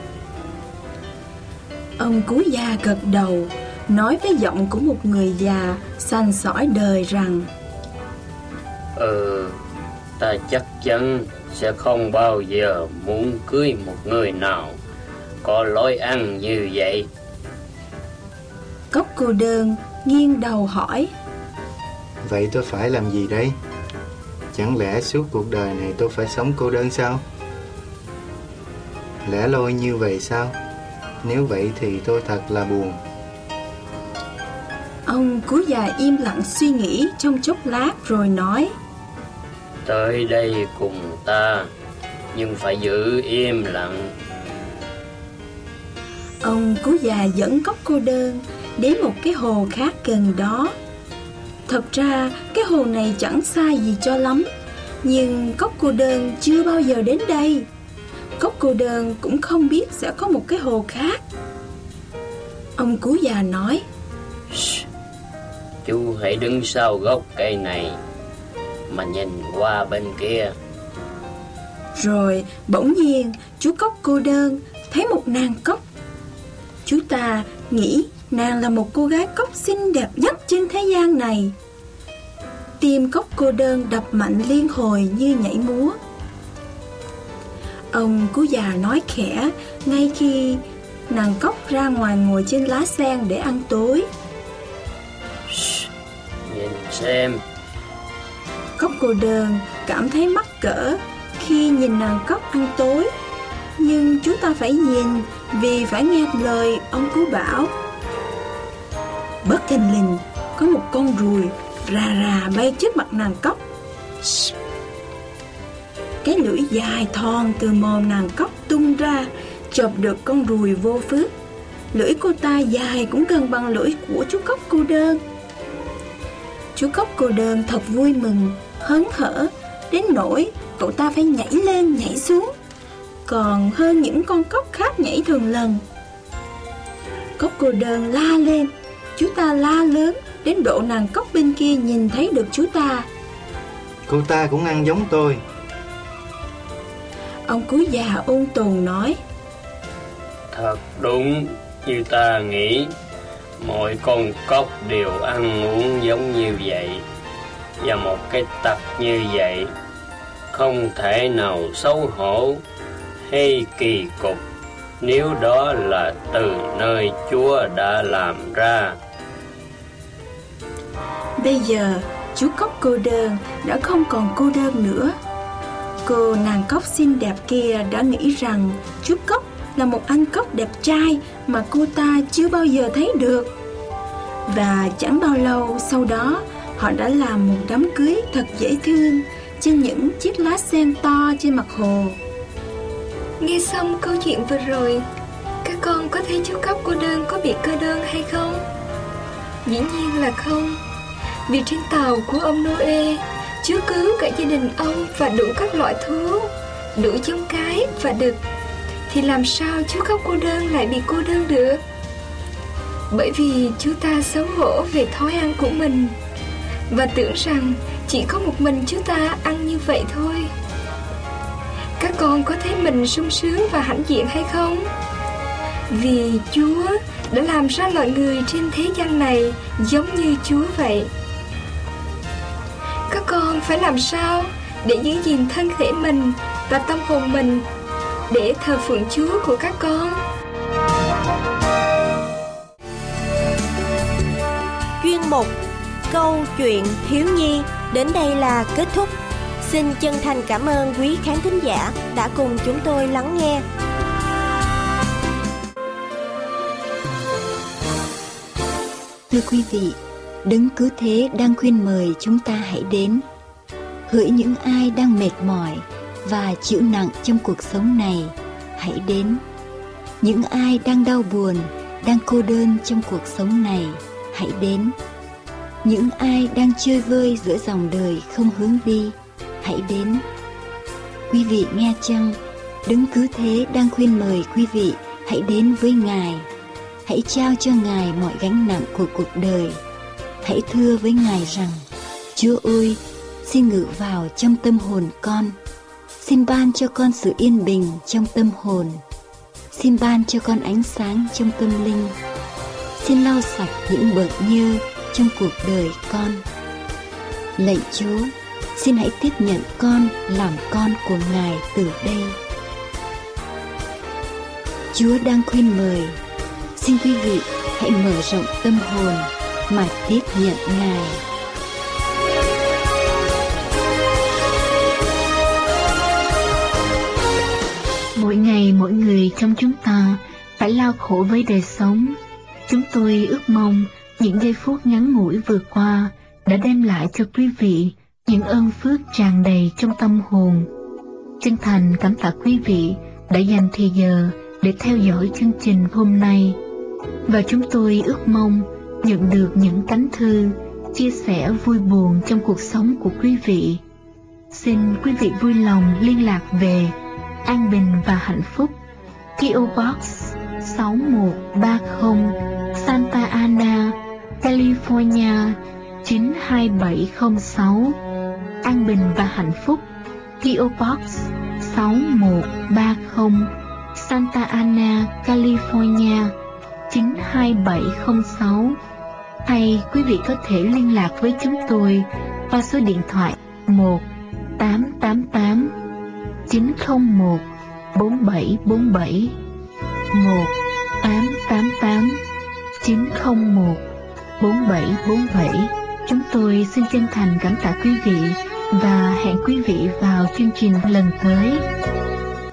S1: Ông cứu già gật đầu, nói với giọng của một người già sành sỏi đời rằng
S14: Ừ Ta chắc chắn sẽ không bao giờ muốn cưới một người nào Có lối ăn như vậy
S1: Cóc cô đơn nghiêng đầu hỏi
S13: Vậy tôi phải làm gì đây? Chẳng lẽ suốt cuộc đời này tôi phải sống cô đơn sao? Lẽ loi như vậy sao? Nếu vậy thì tôi thật là buồn.
S1: Ông cứu già im lặng suy nghĩ trong chốc lát rồi nói
S14: Tới đây cùng ta Nhưng phải giữ im lặng
S1: Ông cứu già dẫn cóc cô đơn đến một cái hồ khác gần đó. Thật ra cái hồ này chẳng xa gì cho lắm, nhưng cóc cô đơn chưa bao giờ đến đây. Cóc cô đơn cũng không biết sẽ có một cái hồ khác. Ông cứu già nói,
S14: Chú hãy đứng sau gốc cây này Mà nhìn qua bên kia
S1: rồi bỗng nhiên chú cóc cô đơn thấy một nàng cóc. Chú ta nghĩ nàng là một cô gái cóc xinh đẹp nhất trên thế gian này. Tim cóc cô đơn đập mạnh liên hồi như nhảy múa. Ông cú già nói khẽ ngay khi nàng cóc ra ngoài ngồi trên lá sen để ăn tối.
S14: Nhìn xem
S1: Cóc cô đơn cảm thấy mắc cỡ khi nhìn nàng cóc ăn tối. Nhưng chúng ta phải nhìn vì phải nghe lời ông cứu bảo. Bất thình lình có một con ruồi rà rà bay trước mặt nàng cóc. Cái lưỡi dài thon từ mồm nàng cóc tung ra chộp được con ruồi vô phước. Lưỡi cô ta dài cũng gần bằng lưỡi của chú cóc cô đơn. Chú cóc cô đơn thật vui mừng, hớn hở, đến nỗi cậu ta phải nhảy lên nhảy xuống, còn hơn những con cóc khác nhảy thường lần. Cóc cô đơn la lên, chú ta la lớn, đến độ nàng cóc bên kia nhìn thấy được chú ta.
S13: Cô ta cũng ăn giống tôi.
S1: Ông cú già ôn tồn nói,
S14: Thật đúng như ta nghĩ Mọi con cóc đều ăn uống giống như vậy Và một cái tật như vậy Không thể nào xấu hổ hay kỳ cục Nếu đó là từ nơi Chúa đã làm ra
S1: Bây giờ, chú cóc cô đơn đã không còn cô đơn nữa. Cô nàng cóc xinh đẹp kia đã nghĩ rằng chú cóc là một anh cóc đẹp trai mà cô ta chưa bao giờ thấy được. Và chẳng bao lâu sau đó, họ đã làm một đám cưới thật dễ thương trên những chiếc lá sen to trên mặt hồ.
S15: Nghe xong câu chuyện vừa rồi, Các con có thấy chú cóc cô đơn có bị cơ đơn hay không? Dĩ nhiên là không. Vì trên tàu của ông Noe Chúa cứu cả gia đình ông và đủ các loại thú, Đủ giống cái và đực Thì làm sao chú cóc cô đơn lại bị cô đơn được? Bởi vì chú ta xấu hổ về thói ăn của mình Và tưởng rằng Chỉ có một mình chúng ta ăn như vậy thôi Các con có thấy mình sung sướng và hãnh diện hay không? Vì Chúa đã làm ra loài người trên thế gian này giống như Chúa vậy con phải làm sao để giữ gìn thân thể mình và tâm hồn mình để thờ phượng Chúa của các con
S11: Chuyên mục Câu chuyện thiếu nhi đến đây là kết thúc. Xin chân thành cảm ơn quý khán thính giả đã cùng chúng tôi lắng nghe.
S5: Thưa quý vị, Đấng cứ Thế đang khuyên mời chúng ta hãy đến. Hỡi những ai đang mệt mỏi và chịu nặng trong cuộc sống này, hãy đến. Những ai đang đau buồn, đang cô đơn trong cuộc sống này, hãy đến. Những ai đang chơi vơi giữa dòng đời không hướng đi, hãy đến. Quý vị nghe chăng, Đấng cứ Thế đang khuyên mời quý vị hãy đến với Ngài hãy trao cho Ngài mọi gánh nặng của cuộc đời. Hãy thưa với Ngài rằng, Chúa ơi, xin ngự vào trong tâm hồn con. Xin ban cho con sự yên bình trong tâm hồn. Xin ban cho con ánh sáng trong tâm linh. Xin lau sạch những bợt nhơ trong cuộc đời con. Lạy Chúa, xin hãy tiếp nhận con làm con của Ngài từ đây. Chúa đang khuyên mời Xin quý vị hãy mở rộng tâm hồn mà tiếp nhận Ngài.
S16: Mỗi ngày mỗi người trong chúng ta phải lao khổ với đời sống. Chúng tôi ước mong những giây phút ngắn ngủi vừa qua đã đem lại cho quý vị những ơn phước tràn đầy trong tâm hồn. Chân thành cảm tạ quý vị đã dành thời giờ để theo dõi chương trình hôm nay và chúng tôi ước mong nhận được những cánh thư chia sẻ vui buồn trong cuộc sống của quý vị. Xin quý vị vui lòng liên lạc về An Bình và Hạnh Phúc, PO Box 6130, Santa Ana, California 92706. An Bình và Hạnh Phúc, PO Box 6130, Santa Ana, California 92706 hay quý vị có thể liên lạc với chúng tôi qua số điện thoại 1 888 901 4747 1 888 901 4747 Chúng tôi xin chân thành cảm tạ quý vị và hẹn quý vị vào chương trình lần tới.